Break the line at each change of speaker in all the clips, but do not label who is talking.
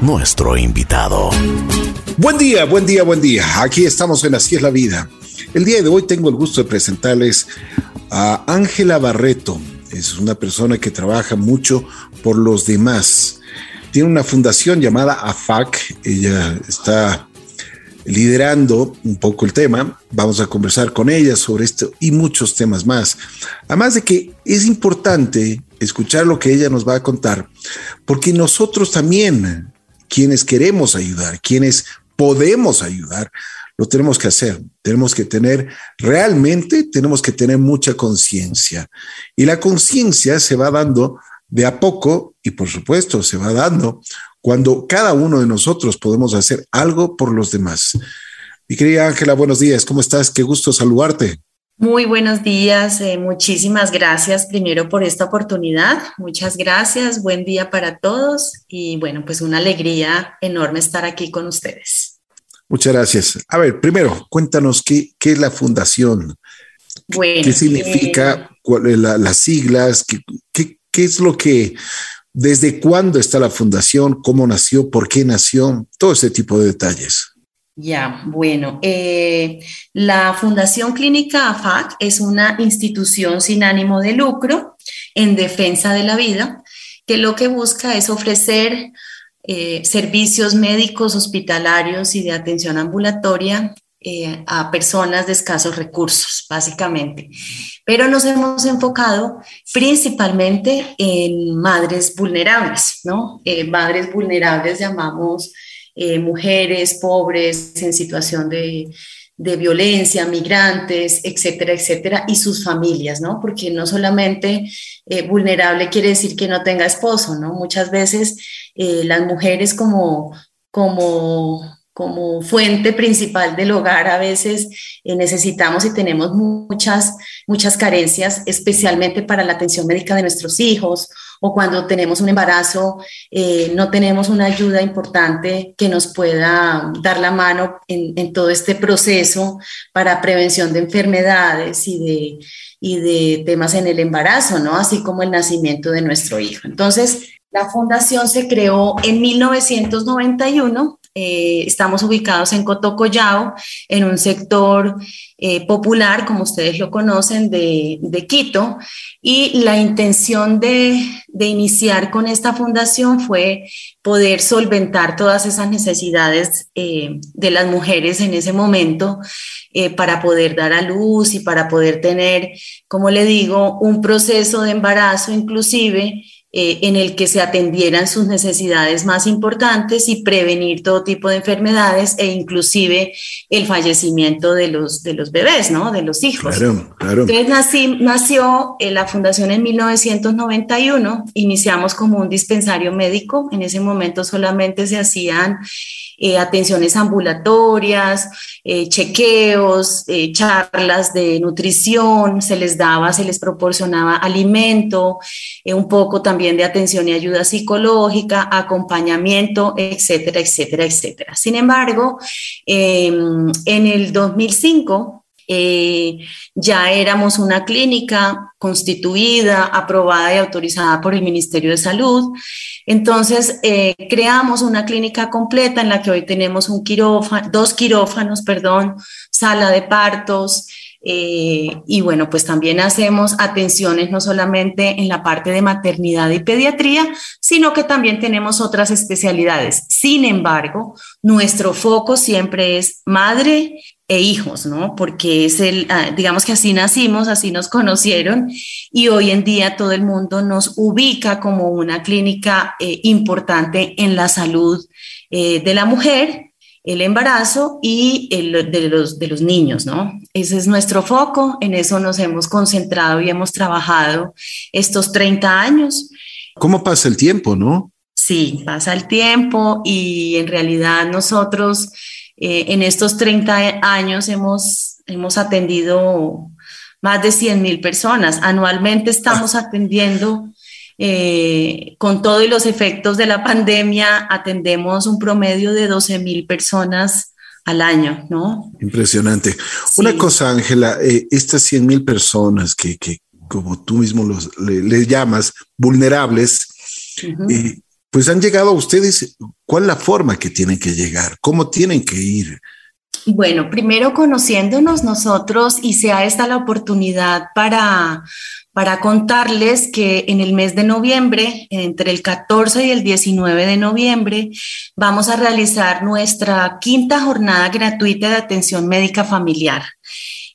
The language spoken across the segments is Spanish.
nuestro invitado.
Buen día, buen día, buen día. Aquí estamos en Así es la vida. El día de hoy tengo el gusto de presentarles a Ángela Barreto. Es una persona que trabaja mucho por los demás. Tiene una fundación llamada AFAC. Ella está liderando un poco el tema. Vamos a conversar con ella sobre esto y muchos temas más. Además de que es importante escuchar lo que ella nos va a contar, porque nosotros también, quienes queremos ayudar, quienes podemos ayudar, lo tenemos que hacer. Tenemos que tener, realmente tenemos que tener mucha conciencia. Y la conciencia se va dando de a poco y por supuesto se va dando cuando cada uno de nosotros podemos hacer algo por los demás. Mi querida Ángela, buenos días. ¿Cómo estás? Qué gusto saludarte.
Muy buenos días. Eh, muchísimas gracias primero por esta oportunidad. Muchas gracias. Buen día para todos. Y bueno, pues una alegría enorme estar aquí con ustedes.
Muchas gracias. A ver, primero, cuéntanos qué, qué es la fundación. ¿Qué significa eh, las siglas? ¿Qué, qué, qué es lo que, desde cuándo está la fundación? ¿Cómo nació? ¿Por qué nació? Todo ese tipo de detalles.
Ya, bueno, eh, la Fundación Clínica AFAC es una institución sin ánimo de lucro en defensa de la vida, que lo que busca es ofrecer eh, servicios médicos, hospitalarios y de atención ambulatoria eh, a personas de escasos recursos, básicamente. Pero nos hemos enfocado principalmente en madres vulnerables, ¿no? madres vulnerables llamamos eh, mujeres pobres en situación de, violencia, migrantes, etcétera, etcétera, y sus familias, ¿no? Porque no solamente eh, vulnerable quiere decir que no tenga esposo, ¿no? Muchas veces eh, las mujeres como, como, como fuente principal del hogar a veces necesitamos y tenemos muchas, muchas carencias, especialmente para la atención médica de nuestros hijos o cuando tenemos un embarazo, eh, no tenemos una ayuda importante que nos pueda dar la mano en, todo este proceso para prevención de enfermedades y de, y de temas en el embarazo, ¿no? Así como el nacimiento de nuestro hijo. Entonces, la fundación se creó en 1991 eh, estamos ubicados en Cotocollao, en un sector eh, popular, como ustedes lo conocen, de, Quito. Y la intención de, iniciar con esta fundación fue poder solventar todas esas necesidades eh, de las mujeres en ese momento para poder dar a luz y para poder tener, como le digo, un proceso de embarazo inclusive eh, en el que se atendieran sus necesidades más importantes y prevenir todo tipo de enfermedades e inclusive el fallecimiento de los, de los bebés, ¿no? De los hijos. Claro, claro. Entonces nació eh, la fundación en 1991, iniciamos como un dispensario médico, en ese momento solamente se hacían eh, atenciones ambulatorias, eh, chequeos, eh, charlas de nutrición, se les daba, se les proporcionaba alimento, un poco también de atención y ayuda psicológica, acompañamiento, etcétera, etcétera, etcétera. Sin embargo, em, en el 2005, ya éramos una clínica constituida, aprobada y autorizada por el Ministerio de Salud. Entonces, eh, creamos una clínica completa en la que hoy tenemos un quirófano, dos quirófanos, perdón, sala de partos, eh, y bueno, pues también hacemos atenciones no solamente en la parte de maternidad y pediatría, sino que también tenemos otras especialidades. Sin embargo, nuestro foco siempre es madre e hijos, ¿no? Porque es el, ah, digamos que así nacimos, así nos conocieron y hoy en día todo el mundo nos ubica como una clínica eh, importante en la salud eh, de la mujer el embarazo y el de, los, de los niños, ¿no? Ese es nuestro foco, en eso nos hemos concentrado y hemos trabajado estos 30 años.
¿Cómo pasa el tiempo, no?
Sí, pasa el tiempo y en realidad nosotros eh, en estos 30 años hemos, hemos atendido más de 100 mil personas. Anualmente estamos atendiendo eh, con todos los efectos de la pandemia, atendemos un promedio de 12 mil personas al año, ¿no?
Impresionante. Una cosa, Ángela, eh, estas 100 mil personas que, que, como tú mismo los, le, llamas, vulnerables, eh, pues han llegado a ustedes. ¿Cuál es la forma que tienen que llegar? ¿Cómo tienen que ir?
Bueno, primero conociéndonos nosotros y sea esta la oportunidad para, para contarles que en el mes de noviembre, entre el 14 y el 19 de noviembre, vamos a realizar nuestra quinta jornada gratuita de atención médica familiar.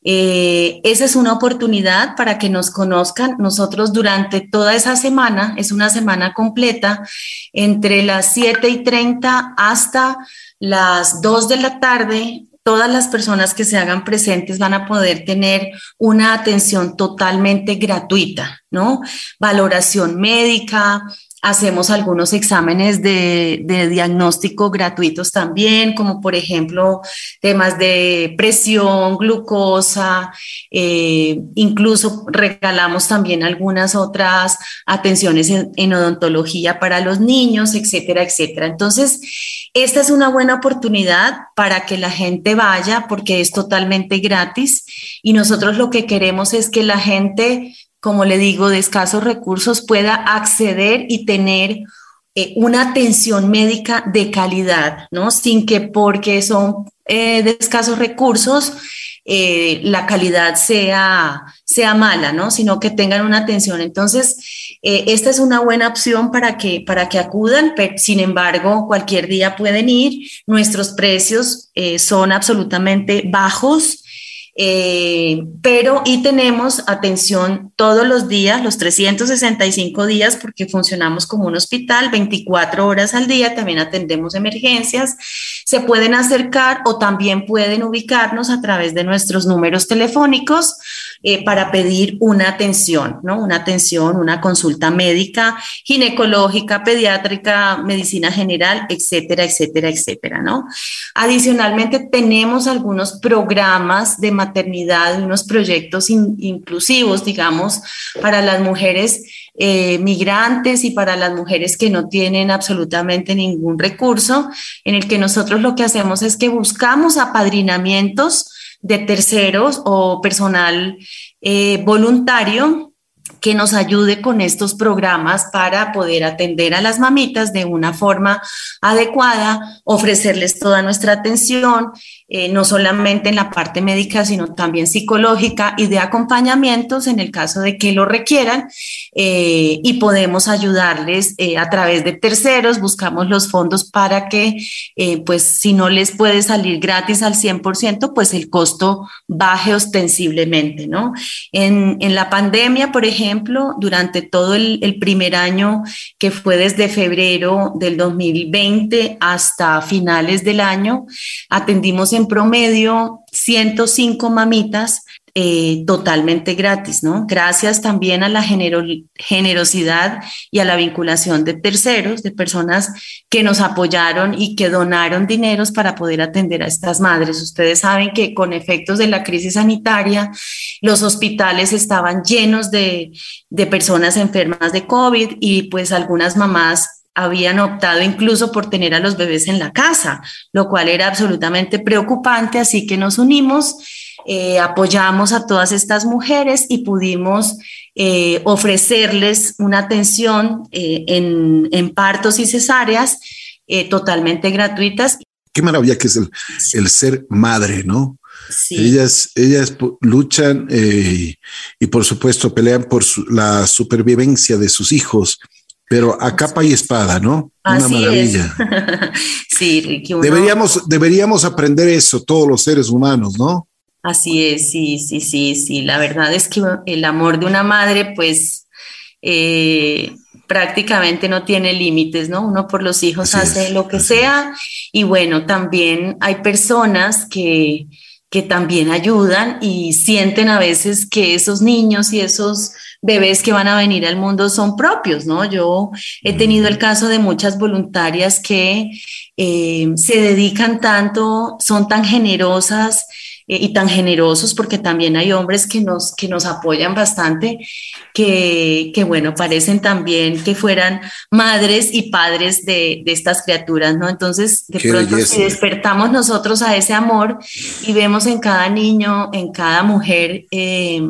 Eh, esa es una oportunidad para que nos conozcan. Nosotros durante toda esa semana, es una semana completa, entre las 7 y 30 hasta las 2 de la tarde, todas las personas que se hagan presentes van a poder tener una atención totalmente gratuita, ¿no? Valoración médica, hacemos algunos exámenes de, diagnóstico gratuitos también, como por ejemplo temas de presión, glucosa, eh, incluso regalamos también algunas otras atenciones en, odontología para los niños, etcétera, etcétera. Entonces, esta es una buena oportunidad para que la gente vaya porque es totalmente gratis y nosotros lo que queremos es que la gente como le digo, de escasos recursos pueda acceder y tener eh, una atención médica de calidad, ¿no? Sin que porque son eh, de escasos recursos, eh, la calidad sea, sea mala, ¿no? Sino que tengan una atención. Entonces, esta es una buena opción para que, para que acudan, pero, sin embargo, cualquier día pueden ir. Nuestros precios son absolutamente bajos. Eh, pero y tenemos atención todos los días, los 365 días, porque funcionamos como un hospital, 24 horas al día, también atendemos emergencias, se pueden acercar o también pueden ubicarnos a través de nuestros números telefónicos eh, para pedir una atención, ¿no? Una atención, una consulta médica, ginecológica, pediátrica, medicina general, etcétera, etcétera, etcétera, ¿no? Adicionalmente, tenemos algunos programas de maternidad, unos proyectos inclusivos, digamos, para las mujeres eh, migrantes y para las mujeres que no tienen absolutamente ningún recurso, en el que nosotros lo que hacemos es que buscamos apadrinamientos de terceros o personal eh, voluntario que nos ayude con estos programas para poder atender a las mamitas de una forma adecuada, ofrecerles toda nuestra atención, eh, no solamente en la parte médica, sino también psicológica y de acompañamientos en el caso de que lo requieran eh, y podemos ayudarles eh, a través de terceros, buscamos los fondos para que, pues si no les puede salir gratis al 100%, pues el costo baje ostensiblemente, ¿no? En, en la pandemia, por ejemplo, durante todo el, primer año, que fue desde febrero del 2020 hasta finales del año, atendimos en promedio 105 mamitas eh, totalmente gratis, ¿no? Gracias también a la generosidad y a la vinculación de terceros, de personas que nos apoyaron y que donaron dineros para poder atender a estas madres. Ustedes saben que con efectos de la crisis sanitaria, los hospitales estaban llenos de, de personas enfermas de COVID y pues algunas mamás habían optado incluso por tener a los bebés en la casa, lo cual era absolutamente preocupante, así que nos unimos eh, apoyamos a todas estas mujeres y pudimos eh, ofrecerles una atención eh, en, partos y cesáreas totalmente gratuitas.
Qué maravilla que es el, ser madre, ¿no? Ellas, ellas luchan y por supuesto pelean por la supervivencia de sus hijos, pero a capa y espada, ¿no?
Una maravilla. sí, Ricky.
Deberíamos, deberíamos aprender eso todos los seres humanos, ¿no?
Así es, sí, sí, sí, sí. La verdad es que el amor de una madre, pues, eh, prácticamente no tiene límites, ¿no? Uno por los hijos hace lo que sea y bueno, también hay personas que, que también ayudan y sienten a veces que esos niños y esos bebés que van a venir al mundo son propios, ¿no? Yo he tenido el caso de muchas voluntarias que eh, se dedican tanto, son tan generosas, y tan generosos, porque también hay hombres que nos, que nos apoyan bastante, que, que bueno, parecen también que fueran madres y padres de, de estas criaturas, ¿no? Entonces, de pronto, si despertamos nosotros a ese amor y vemos en cada niño, en cada mujer, eh,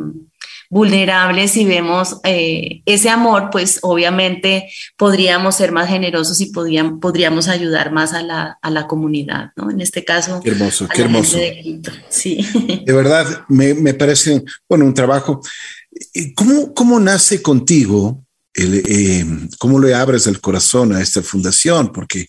vulnerables y vemos eh, ese amor, pues obviamente podríamos ser más generosos y podríamos, podríamos ayudar más a la, a la comunidad, ¿no? En este caso.
Qué hermoso, qué hermoso.
De, sí.
de verdad, me, me, parece, bueno, un trabajo. ¿Cómo, cómo nace contigo? El, eh, ¿Cómo le abres el corazón a esta fundación? Porque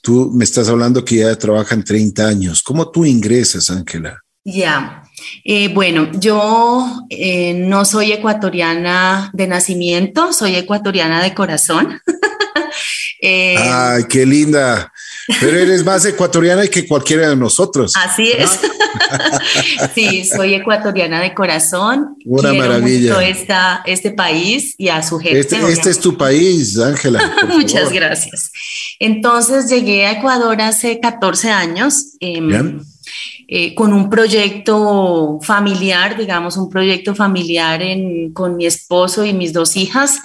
tú me estás hablando que ya trabajan 30 años. ¿Cómo tú ingresas, Ángela?
Ya, eh, bueno, yo eh, no soy ecuatoriana de nacimiento, soy ecuatoriana de corazón.
eh, Ay, qué linda. Pero eres más ecuatoriana que cualquiera de nosotros.
Así es. sí, soy ecuatoriana de corazón.
Una
Quiero
maravilla.
Mucho esta, este país y a su gente.
Este, este es tu país, Ángela.
Muchas favor. gracias. Entonces llegué a Ecuador hace 14 años. Eh, eh, con un proyecto familiar, digamos, un proyecto familiar con mi esposo y mis dos hijas.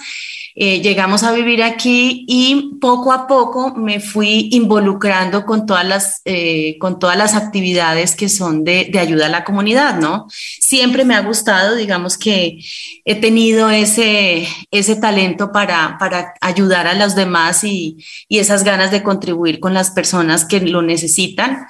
Eh, llegamos a vivir aquí y poco a poco me fui involucrando con todas las, eh, con todas las actividades que son de, de, ayuda a la comunidad, ¿no? Siempre me ha gustado, digamos que he tenido ese, ese talento para, para ayudar a los demás y, y esas ganas de contribuir con las personas que lo necesitan.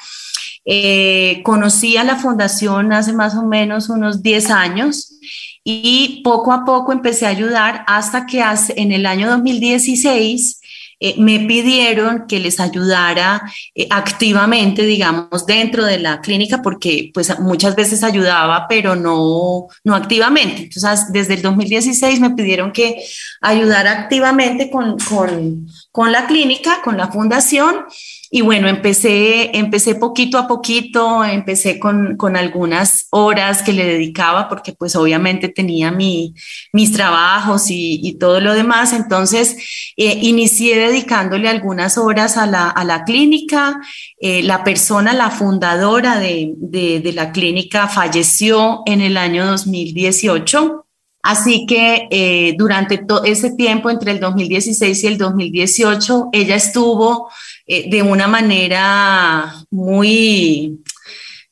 Eh, conocí a la fundación hace más o menos unos 10 años y poco a poco empecé a ayudar hasta que en el año 2016 eh, me pidieron que les ayudara eh, activamente, digamos, dentro de la clínica, porque pues muchas veces ayudaba, pero no, no activamente. Entonces, desde el 2016 me pidieron que ayudara activamente con, con, con la clínica, con la fundación. Y bueno, empecé, empecé poquito a poquito, empecé con, con algunas horas que le dedicaba, porque pues obviamente tenía mi, mis trabajos y, y, todo lo demás. Entonces, eh, inicié dedicándole algunas horas a la, a la clínica. Eh, la persona, la fundadora de, de, de la clínica, falleció en el año 2018. Así que eh, durante todo ese tiempo, entre el 2016 y el 2018, ella estuvo eh, de una manera muy,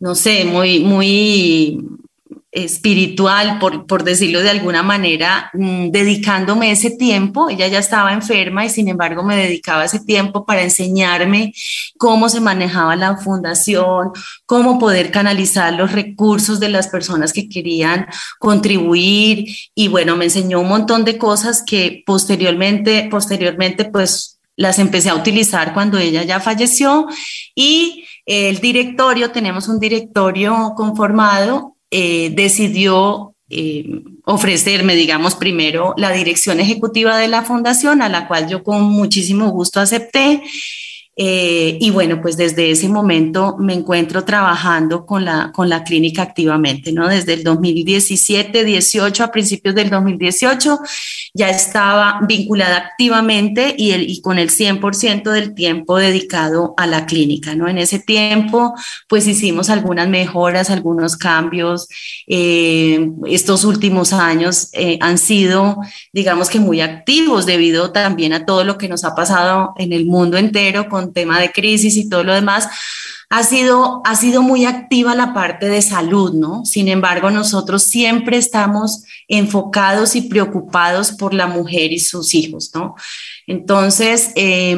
no sé, muy, muy espiritual, por, por decirlo de alguna manera, mmm, dedicándome ese tiempo. Ella ya estaba enferma y sin embargo me dedicaba ese tiempo para enseñarme cómo se manejaba la fundación, cómo poder canalizar los recursos de las personas que querían contribuir. Y bueno, me enseñó un montón de cosas que posteriormente, posteriormente pues las empecé a utilizar cuando ella ya falleció y el directorio, tenemos un directorio conformado eh, decidió eh, ofrecerme, digamos, primero la dirección ejecutiva de la fundación, a la cual yo con muchísimo gusto acepté. Eh, y bueno, pues desde ese momento me encuentro trabajando con la, con la clínica activamente, ¿no? Desde el 2017, 18, a principios del 2018, ya estaba vinculada activamente y, el, y con el 100% del tiempo dedicado a la clínica, ¿no? En ese tiempo, pues hicimos algunas mejoras, algunos cambios. Eh, estos últimos años eh, han sido, digamos que muy activos debido también a todo lo que nos ha pasado en el mundo entero con tema de crisis y todo lo demás, ha sido, ha sido muy activa la parte de salud, ¿no? Sin embargo, nosotros siempre estamos enfocados y preocupados por la mujer y sus hijos, ¿no? Entonces, eh,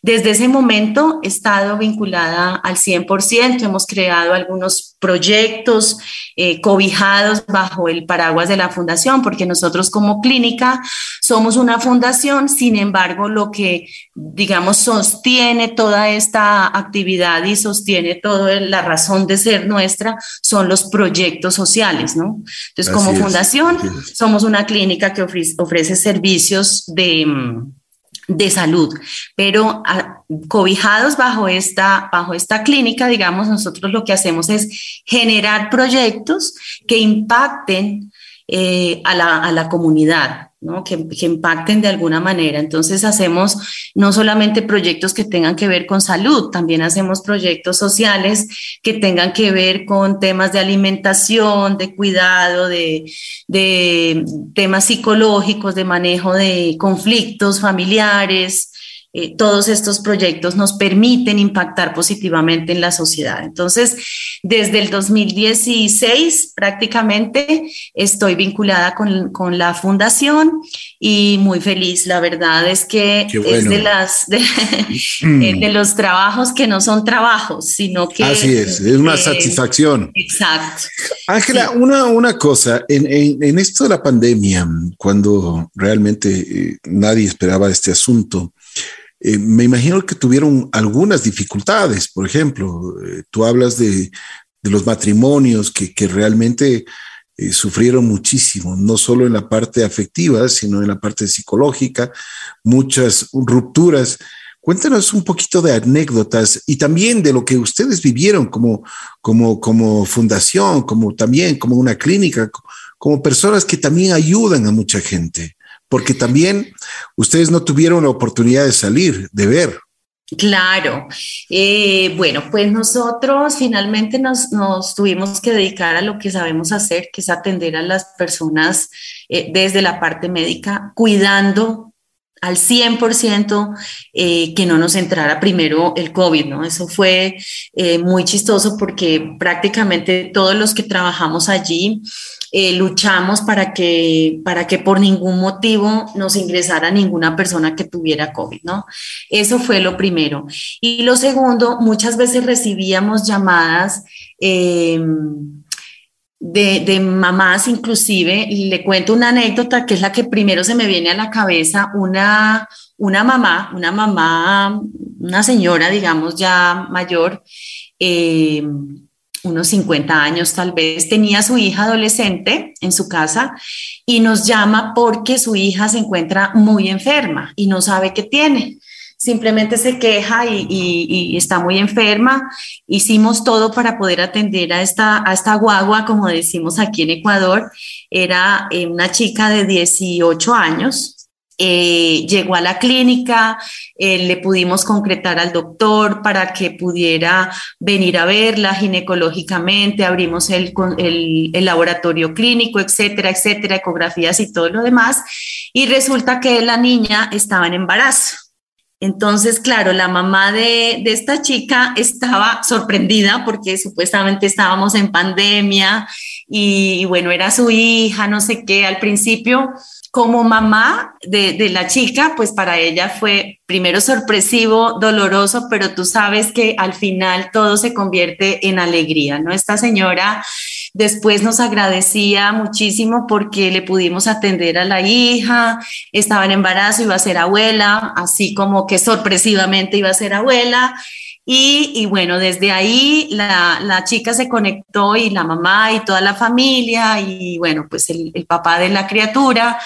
desde ese momento he estado vinculada al 100%, hemos creado algunos proyectos eh, cobijados bajo el paraguas de la fundación, porque nosotros como clínica somos una fundación, sin embargo, lo que, digamos, sostiene toda esta actividad y sostiene toda la razón de ser nuestra son los proyectos sociales, ¿no? Entonces, Así como es. fundación, somos una clínica que ofrece, ofrece servicios de de salud, pero a, cobijados bajo esta, bajo esta clínica, digamos, nosotros lo que hacemos es generar proyectos que impacten eh, a, la, a la comunidad, ¿no? que, que, impacten de alguna manera. Entonces hacemos no solamente proyectos que tengan que ver con salud, también hacemos proyectos sociales que tengan que ver con temas de alimentación, de cuidado, de, de temas psicológicos, de manejo de conflictos familiares. Eh, todos estos proyectos nos permiten impactar positivamente en la sociedad. Entonces, desde el 2016 prácticamente estoy vinculada con, con la fundación y muy feliz. La verdad es que es de, las, mm. eh, de, los trabajos que no son trabajos, sino que...
Así es, es una satisfacción.
Exacto.
Ángela, una, una cosa, en, en, en, esto de la pandemia, cuando realmente eh, nadie esperaba este asunto, eh, me imagino que tuvieron algunas dificultades. Por ejemplo, eh, tú hablas de, los matrimonios que, realmente eh, sufrieron muchísimo, no solo en la parte afectiva, sino en la parte psicológica, muchas rupturas. Cuéntanos un poquito de anécdotas y también de lo que ustedes vivieron como, como, como fundación, como también como una clínica, como personas que también ayudan a mucha gente porque también ustedes no tuvieron la oportunidad de salir, de ver.
Claro, eh, bueno, pues nosotros finalmente nos, tuvimos que dedicar a lo que sabemos hacer, que es atender a las personas eh, desde la parte médica, cuidando al 100% eh, que no nos entrara primero el COVID, ¿no? Eso fue muy chistoso porque prácticamente todos los que trabajamos allí eh, luchamos para que, para que por ningún motivo nos ingresara ninguna persona que tuviera COVID, ¿no? Eso fue lo primero. Y lo segundo, muchas veces recibíamos llamadas. Em, de, de, mamás inclusive, le cuento una anécdota que es la que primero se me viene a la cabeza, una, una mamá, una mamá, una señora, digamos, ya mayor, eh, unos 50 años tal vez, tenía su hija adolescente en su casa y nos llama porque su hija se encuentra muy enferma y no sabe qué tiene. Simplemente se queja y, está muy enferma. Hicimos todo para poder atender a esta, a esta guagua, como decimos aquí en Ecuador. Era eh, una chica de 18 años, eh, llegó a la clínica, eh, le pudimos concretar al doctor para que pudiera venir a verla ginecológicamente, abrimos el, laboratorio clínico, etcétera, etcétera, ecografías y todo lo demás, y resulta que la niña estaba en embarazo. Entonces, claro, la mamá de, esta chica estaba sorprendida porque supuestamente estábamos en pandemia y, bueno, era su hija, no sé qué. Al principio como mamá de, la chica, pues para ella fue primero sorpresivo, doloroso, pero tú sabes que al final todo se convierte en alegría, ¿no? Esta señora después nos agradecía muchísimo porque le pudimos atender a la hija, estaba en embarazo, iba a ser abuela, así como que sorpresivamente iba a ser abuela. Y, bueno, desde ahí la, chica se conectó y la mamá y toda la familia y bueno, pues el, papá de la criatura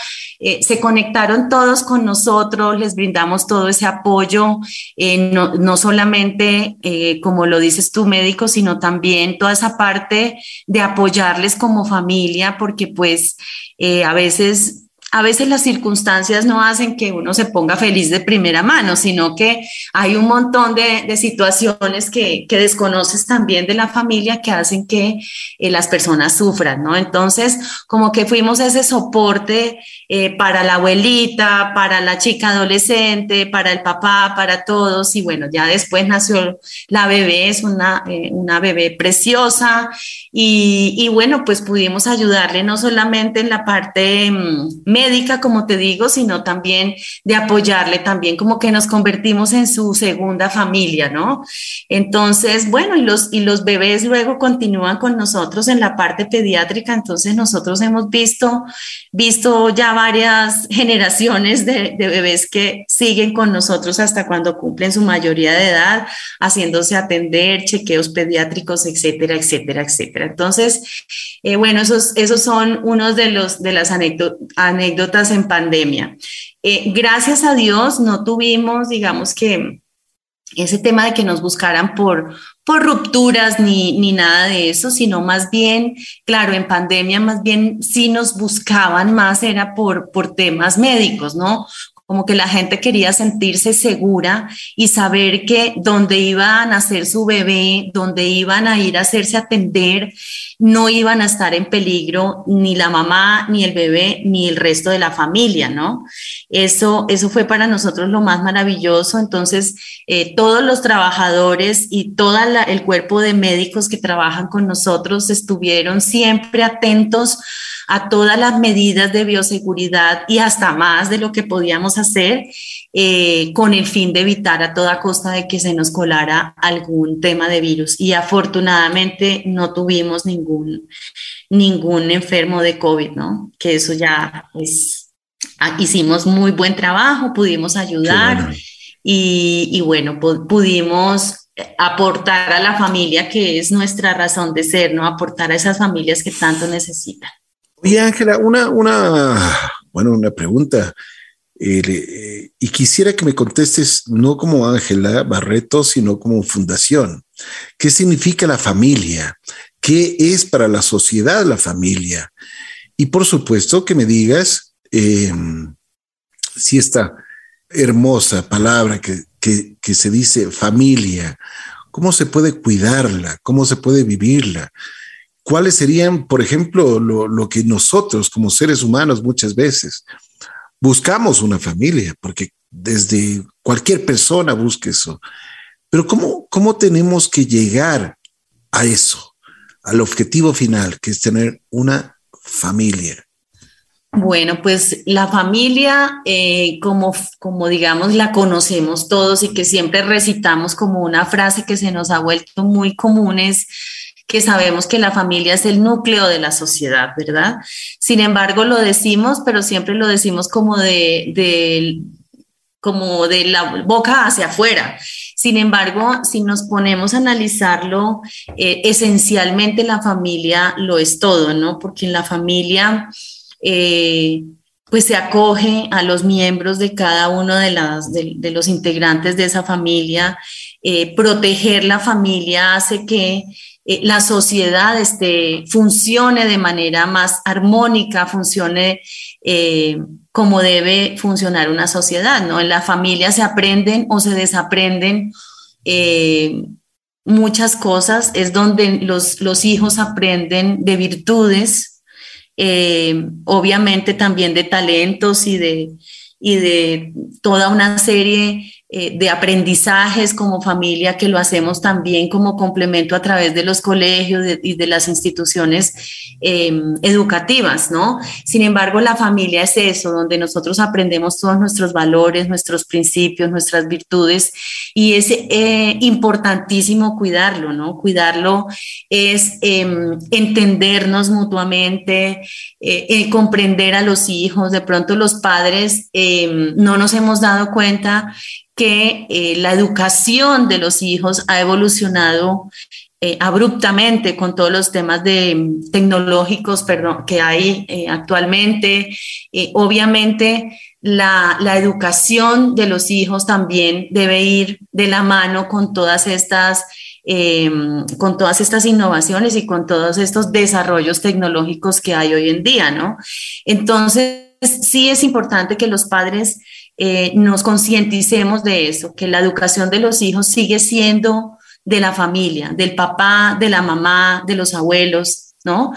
eh, se conectaron todos con nosotros, les brindamos todo ese apoyo, eh, no, solamente, eh, como lo dices tú, médico, sino también toda esa parte de apoyarles como familia, porque pues a veces a veces las circunstancias no hacen que uno se ponga feliz de primera mano, sino que hay un montón de, situaciones que, desconoces también de la familia que hacen que eh, las personas sufran, ¿no? Entonces, como que fuimos ese soporte eh, para la abuelita, para la chica adolescente, para el papá, para todos, y bueno, ya después nació la bebé, es una, eh, una bebé preciosa, y, y, bueno, pues pudimos ayudarle no solamente en la parte médica, mm, médica, como te digo, sino también de apoyarle, también como que nos convertimos en su segunda familia, ¿no? Entonces, bueno, y los, y los bebés luego continúan con nosotros en la parte pediátrica, entonces nosotros hemos visto, visto ya varias generaciones de, bebés que siguen con nosotros hasta cuando cumplen su mayoría de edad, haciéndose atender, chequeos pediátricos, etcétera, etcétera, etcétera. Entonces, eh, bueno, esos, esos son unos de, los, de las anécdotas anécdotas en pandemia. Eh, gracias a Dios no tuvimos, digamos que ese tema de que nos buscaran por, por rupturas ni, ni nada de eso, sino más bien, claro, en pandemia más bien sí nos buscaban más era por, por temas médicos, ¿no? Como que la gente quería sentirse segura y saber que donde iban a nacer su bebé, donde iban a ir a hacerse atender, no iban a estar en peligro ni la mamá, ni el bebé, ni el resto de la familia, ¿no? Eso, eso fue para nosotros lo más maravilloso. Entonces, eh, todos los trabajadores y todo el cuerpo de médicos que trabajan con nosotros estuvieron siempre atentos a todas las medidas de bioseguridad y hasta más de lo que podíamos hacer eh, con el fin de evitar a toda costa de que se nos colara algún tema de virus. Y afortunadamente no tuvimos ningún, ningún enfermo de COVID, ¿no? Que eso ya pues hicimos muy buen trabajo, pudimos ayudar y, y, bueno, pudimos aportar a la familia que es nuestra razón de ser, ¿no? Aportar a esas familias que tanto necesitan.
Oye, Ángela, una, una, bueno, una pregunta. Eh, y quisiera que me contestes no como Ángela Barreto, sino como fundación. ¿Qué significa la familia? ¿Qué es para la sociedad la familia? Y por supuesto que me digas em, si esta hermosa palabra que, que se dice familia, ¿cómo se puede cuidarla? ¿Cómo se puede vivirla? ¿Cuáles serían, por ejemplo, lo, que nosotros como seres humanos muchas veces buscamos una familia? Porque desde cualquier persona busca eso. Pero ¿cómo, cómo tenemos que llegar a eso, al objetivo final, que es tener una familia?
Bueno, pues la familia, eh, como, como digamos, la conocemos todos y que siempre recitamos como una frase que se nos ha vuelto muy común es que sabemos que la familia es el núcleo de la sociedad, ¿verdad? Sin embargo, lo decimos, pero siempre lo decimos como de, como de la boca hacia afuera. Sin embargo, si nos ponemos a analizarlo, eh, esencialmente la familia lo es todo, ¿no? Porque en la familia, eh, pues se acoge a los miembros de cada uno de, las, de, los integrantes de esa familia. Eh, proteger la familia hace que eh, la sociedad este, funcione de manera más armónica, funcione eh, como debe funcionar una sociedad, ¿no? En la familia se aprenden o se desaprenden muchas cosas, es donde los, los hijos aprenden de virtudes, obviamente también de talentos y de, y de toda una serie eh, de aprendizajes como familia, que lo hacemos también como complemento a través de los colegios y de las instituciones em, educativas, ¿no? Sin embargo, la familia es eso, donde nosotros aprendemos todos nuestros valores, nuestros principios, nuestras virtudes, y es eh, importantísimo cuidarlo, ¿no? Cuidarlo es em, entendernos mutuamente, eh, comprender a los hijos, de pronto los padres em, no nos hemos dado cuenta que eh, la educación de los hijos ha evolucionado eh, abruptamente con todos los temas de, mm, tecnológicos perdón, que hay eh, actualmente. obviamente, la, la, educación de los hijos también debe ir de la mano con todas estas con todas estas innovaciones y con todos estos desarrollos tecnológicos que hay hoy en día, ¿no? Entonces, sí es importante que los padres eh, nos concienticemos de eso, que la educación de los hijos sigue siendo de la familia, del papá, de la mamá, de los abuelos, ¿no?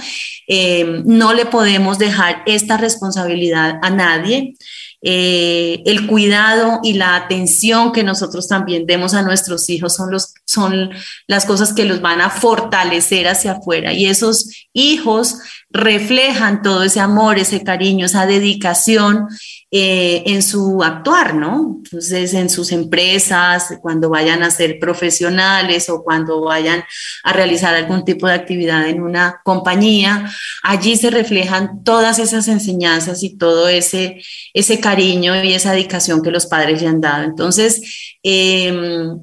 Eh, no le podemos dejar esta responsabilidad a nadie. Eh, el cuidado y la atención que nosotros también demos a nuestros hijos son, los, son las cosas que los van a fortalecer hacia afuera. Y esos hijos reflejan todo ese amor, ese cariño, esa dedicación eh, en su actuar, ¿no? Entonces, en sus empresas, cuando vayan a ser profesionales o cuando vayan a realizar algún tipo de actividad en una compañía, allí se reflejan todas esas enseñanzas y todo ese, ese cariño y esa dedicación que los padres le han dado. Entonces, em,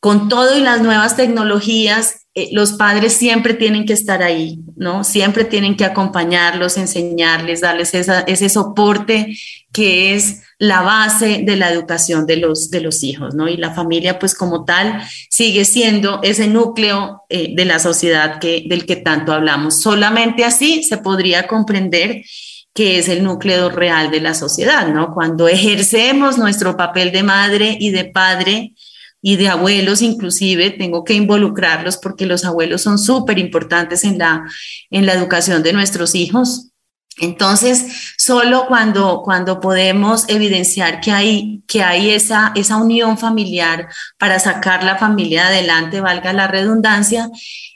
con todo y las nuevas tecnologías, eh, los padres siempre tienen que estar ahí, ¿no? Siempre tienen que acompañarlos, enseñarles, darles ese soporte que es la base de la educación de los, hijos, ¿no? Y la familia, pues como tal, sigue siendo ese núcleo eh, de la sociedad del que tanto hablamos. Solamente así se podría comprender que es el núcleo real de la sociedad, ¿no? Cuando ejercemos nuestro papel de madre y de padre y de abuelos inclusive, tengo que involucrarlos porque los abuelos son súper importantes en la, en la educación de nuestros hijos. Entonces, solo cuando, cuando podemos evidenciar que hay, que hay esa, esa unión familiar para sacar la familia adelante, valga la redundancia,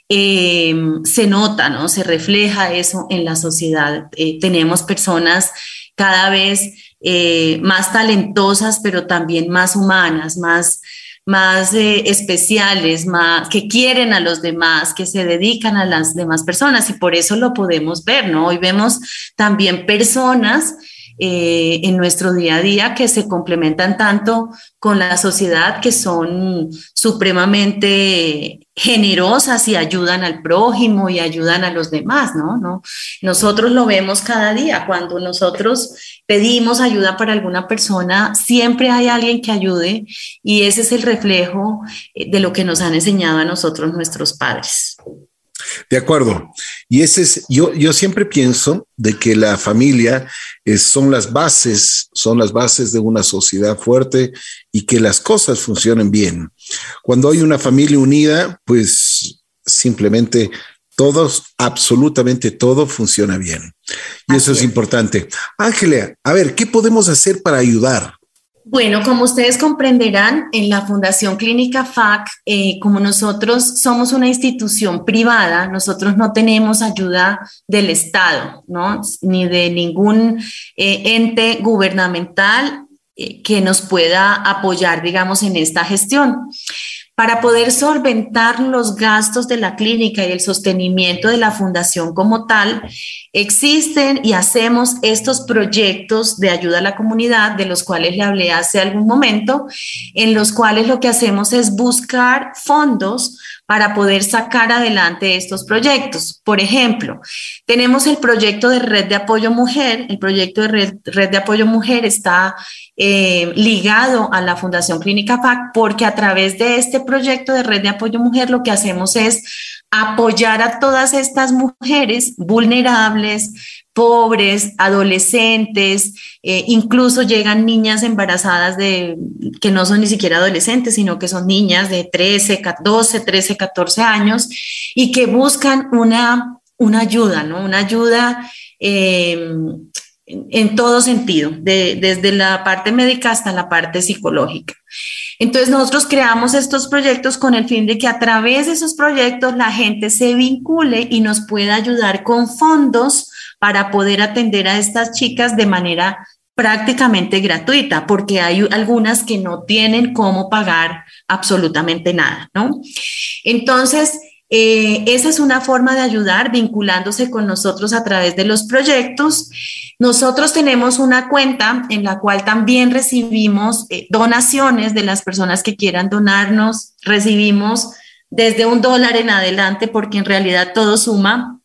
eh, se nota, ¿no? Se refleja eso en la sociedad. Eh, tenemos personas cada vez eh, más talentosas, pero también más humanas, más, más especiales, más, que quieren a los demás, que se dedican a las demás personas y por eso lo podemos ver, ¿no? Hoy vemos también personas eh, en nuestro día a día que se complementan tanto con la sociedad, que son supremamente generosas y ayudan al prójimo y ayudan a los demás, ¿no? ¿no? Nosotros lo vemos cada día. Cuando nosotros pedimos ayuda para alguna persona, siempre hay alguien que ayude y ese es el reflejo eh, de lo que nos han enseñado a nosotros nuestros padres.
De acuerdo. Y ese es, yo, yo siempre pienso de que la familia es, son las bases, son las bases de una sociedad fuerte y que las cosas funcionen bien. Cuando hay una familia unida, pues simplemente todos, absolutamente todo funciona bien. Y eso es importante. Ángela, a ver, ¿qué podemos hacer para ayudar?
Bueno, como ustedes comprenderán, en la Fundación Clínica FAC, eh, como nosotros somos una institución privada, nosotros no tenemos ayuda del Estado, ¿no? Ni de ningún eh, ente gubernamental que nos pueda apoyar, digamos, en esta gestión. Para poder solventar los gastos de la clínica y el sostenimiento de la fundación como tal, existen y hacemos estos proyectos de ayuda a la comunidad, de los cuales le hablé hace algún momento, en los cuales lo que hacemos es buscar fondos para poder sacar adelante estos proyectos. Por ejemplo, tenemos el proyecto de Red de Apoyo Mujer. El proyecto de Red, de Apoyo Mujer está eh, ligado a la Fundación Clínica FAC porque a través de este proyecto de Red de Apoyo Mujer lo que hacemos es apoyar a todas estas mujeres vulnerables, pobres, adolescentes, eh, incluso llegan niñas embarazadas de, que no son ni siquiera adolescentes, sino que son niñas de 13, 12, 13, 14 años y que buscan una, una ayuda, ¿no? Una ayuda em, en, todo sentido, desde la parte médica hasta la parte psicológica. Entonces nosotros creamos estos proyectos con el fin de que a través de esos proyectos la gente se vincule y nos pueda ayudar con fondos para poder atender a estas chicas de manera prácticamente gratuita, porque hay algunas que no tienen cómo pagar absolutamente nada, ¿no? Entonces, eh, esa es una forma de ayudar vinculándose con nosotros a través de los proyectos. Nosotros tenemos una cuenta en la cual también recibimos eh, donaciones de las personas que quieran donarnos. Recibimos desde un dólar en adelante porque en realidad todo suma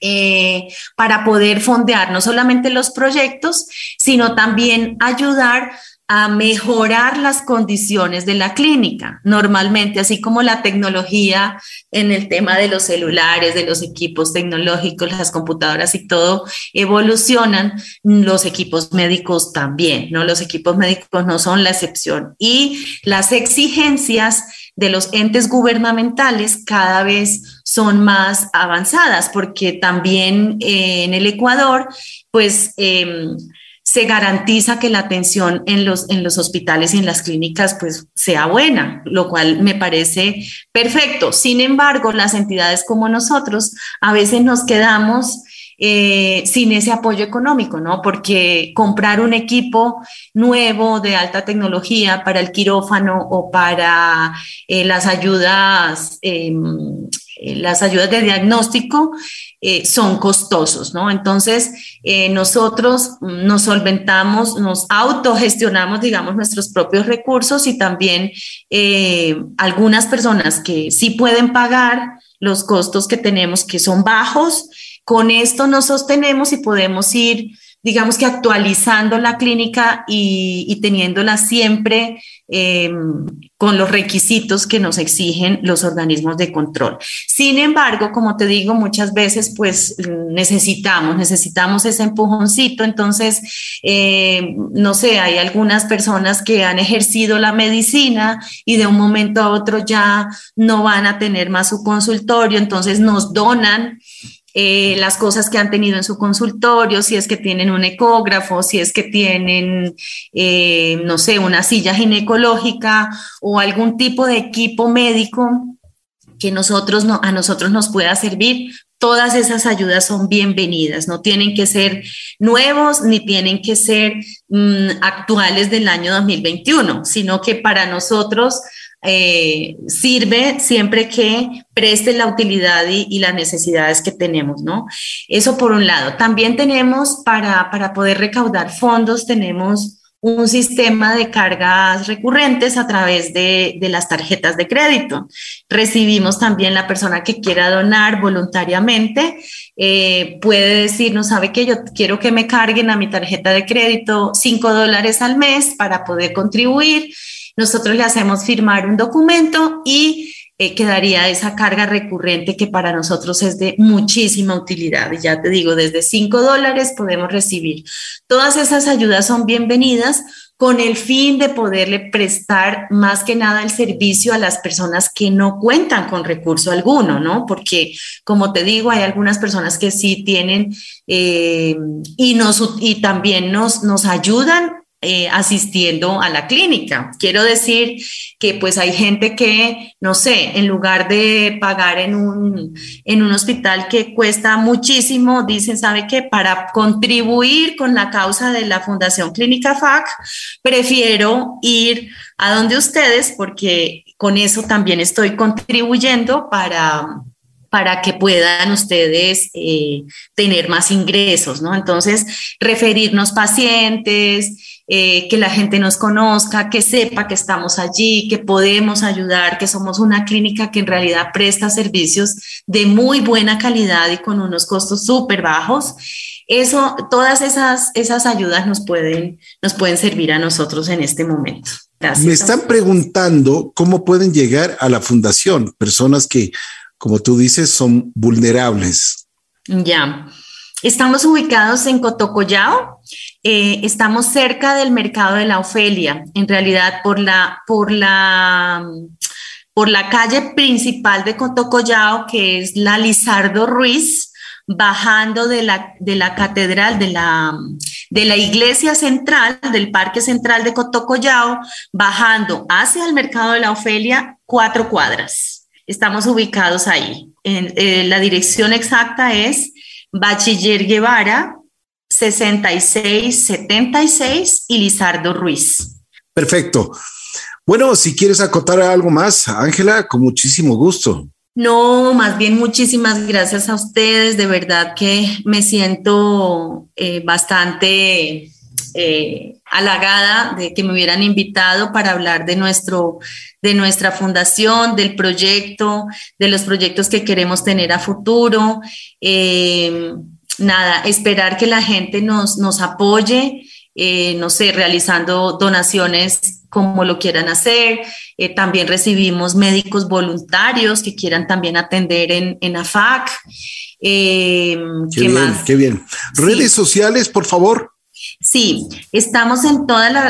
eh, para poder fondear no solamente los proyectos, sino también ayudar a mejorar las condiciones de la clínica. Normalmente, así como la tecnología en el tema de los celulares, de los equipos tecnológicos, las computadoras y todo evolucionan, los equipos médicos también, ¿no? Los equipos médicos no son la excepción. Y las exigencias de los entes gubernamentales cada vez son más avanzadas, porque también eh, en el Ecuador, pues em, se garantiza que la atención en los, en los hospitales y en las clínicas pues sea buena, lo cual me parece perfecto. Sin embargo, las entidades como nosotros a veces nos quedamos eh, sin ese apoyo económico, ¿no? Porque comprar un equipo nuevo de alta tecnología para el quirófano o para eh, las ayudas, em, eh, las ayudas de diagnóstico son costosos, ¿no? Entonces, nosotros nos solventamos, nos autogestionamos, digamos, nuestros propios recursos y también algunas personas que sí pueden pagar los costos que tenemos, que son bajos, con esto nos sostenemos y podemos ir digamos que actualizando la clínica y, teniéndola siempre em, con los requisitos que nos exigen los organismos de control. Sin embargo, como te digo, muchas veces pues necesitamos, necesitamos ese empujoncito. Entonces, em, no sé, hay algunas personas que han ejercido la medicina y de un momento a otro ya no van a tener más su consultorio, entonces nos donan eh, las cosas que han tenido en su consultorio, si es que tienen un ecógrafo, si es que tienen, eh, no sé, una silla ginecológica o algún tipo de equipo médico que nosotros no, a nosotros nos pueda servir. Todas esas ayudas son bienvenidas, no tienen que ser nuevos ni tienen que ser mm, actuales del año 2021, sino que para nosotros eh, sirve siempre que preste la utilidad y, las necesidades que tenemos, ¿no? Eso por un lado. También tenemos para, para poder recaudar fondos, tenemos un sistema de cargas recurrentes a través de, de, las tarjetas de crédito. Recibimos también la persona que quiera donar voluntariamente, eh, puede decir, no sabe que yo quiero que me carguen a mi tarjeta de crédito 5 dólares al mes para poder contribuir nosotros le hacemos firmar un documento y eh, quedaría esa carga recurrente que para nosotros es de muchísima utilidad. Y ya te digo, desde 5 dólares podemos recibir. Todas esas ayudas son bienvenidas con el fin de poderle prestar más que nada el servicio a las personas que no cuentan con recurso alguno, ¿no? Porque, como te digo, hay algunas personas que sí tienen eh, y, nos, y también nos, nos ayudan eh, asistiendo a la clínica. Quiero decir que pues hay gente que, no sé, en lugar de pagar en un, en un hospital que cuesta muchísimo, dicen, ¿sabe qué? Para contribuir con la causa de la Fundación Clínica FAC, prefiero ir a donde ustedes porque con eso también estoy contribuyendo para para que puedan ustedes eh, tener más ingresos, ¿no? Entonces, referirnos pacientes, eh, que la gente nos conozca, que sepa que estamos allí, que podemos ayudar, que somos una clínica que en realidad presta servicios de muy buena calidad y con unos costos súper bajos. Eso, todas esas, esas ayudas nos pueden, nos pueden servir a nosotros en este momento.
Me están preguntando cómo pueden llegar a la fundación, personas que, como tú dices, son vulnerables.
Ya. Estamos ubicados en Cotocollao, eh, estamos cerca del mercado de la Ofelia, en realidad por la, por la, por la calle principal de Cotocollao, que es la Lizardo Ruiz, bajando de la, de la catedral, de la, de la iglesia central, del parque central de Cotocollao, bajando hacia el mercado de la Ofelia, cuatro cuadras. Estamos ubicados ahí. En, eh, la dirección exacta es Bachiller Guevara, 6676 y Lizardo Ruiz.
Perfecto. Bueno, si quieres acotar algo más, Ángela, con muchísimo gusto.
No, más bien muchísimas gracias a ustedes. De verdad que me siento eh, bastante eh, halagada de que me hubieran invitado para hablar de, nuestro, de nuestra fundación, del proyecto, de los proyectos que queremos tener a futuro. Eh, nada, esperar que la gente nos, nos apoye, eh, no sé, realizando donaciones como lo quieran hacer. también recibimos médicos voluntarios que quieran también atender en, en AFAC.
qué, bien, qué bien. Redes sociales, por favor.
Sí, estamos en,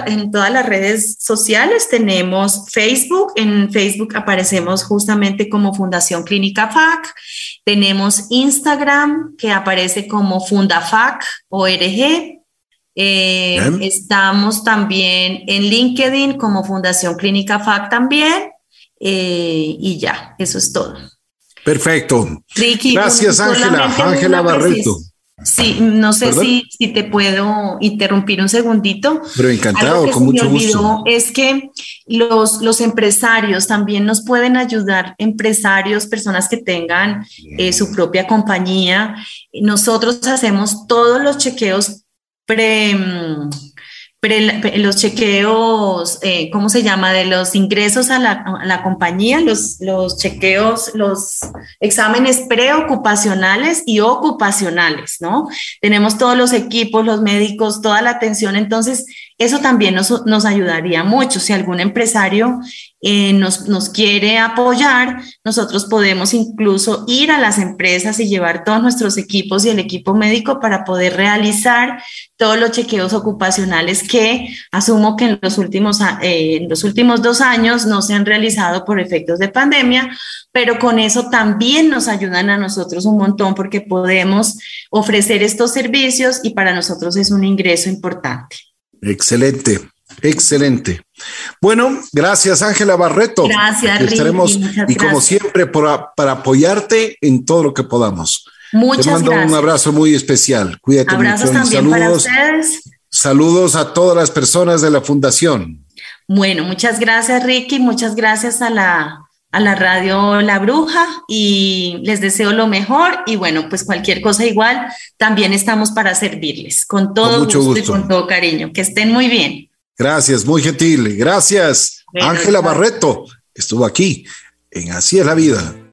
en todas las redes sociales. Tenemos Facebook. En Facebook aparecemos justamente como Fundación Clínica FAC. Tenemos Instagram, que aparece como FundaFac ORG. Eh, estamos también en LinkedIn como Fundación Clínica FAC también. Eh, y ya, eso es todo.
Perfecto. Gracias, Ángela. Ángela Barreto.
Sí, no sé si, si, te puedo interrumpir un segundito.
Pero encantado, con mucho gusto.
Es que los, los empresarios también nos pueden ayudar, empresarios, personas que tengan eh, su propia compañía. Nosotros hacemos todos los chequeos pre, los chequeos, eh, ¿cómo se llama? De los ingresos a la, compañía, los, los chequeos, los exámenes preocupacionales y ocupacionales, ¿no? Tenemos todos los equipos, los médicos, toda la atención, entonces eso también nos, nos ayudaría mucho. Si algún empresario eh, nos, nos, quiere apoyar, nosotros podemos incluso ir a las empresas y llevar todos nuestros equipos y el equipo médico para poder realizar todos los chequeos ocupacionales que asumo que en los últimos, eh, en los últimos dos años no se han realizado por efectos de pandemia, pero con eso también nos ayudan a nosotros un montón porque podemos ofrecer estos servicios y para nosotros es un ingreso importante.
Excelente. Excelente. Bueno, gracias Ángela Barreto.
Gracias,
Estaremos y como siempre para apoyarte en todo lo que podamos.
Muchas
Te mando un abrazo muy especial. Cuídate
Abrazos también
saludos,
para ustedes.
Saludos a todas las personas de la fundación.
Bueno, muchas gracias Ricky, muchas gracias a la a la radio La Bruja y les deseo lo mejor y bueno, pues cualquier cosa igual, también estamos para servirles con todo gusto, y con todo cariño. Que estén muy bien.
Gracias, muy gentil. Gracias. Ángela Barreto estuvo aquí en Así es la vida.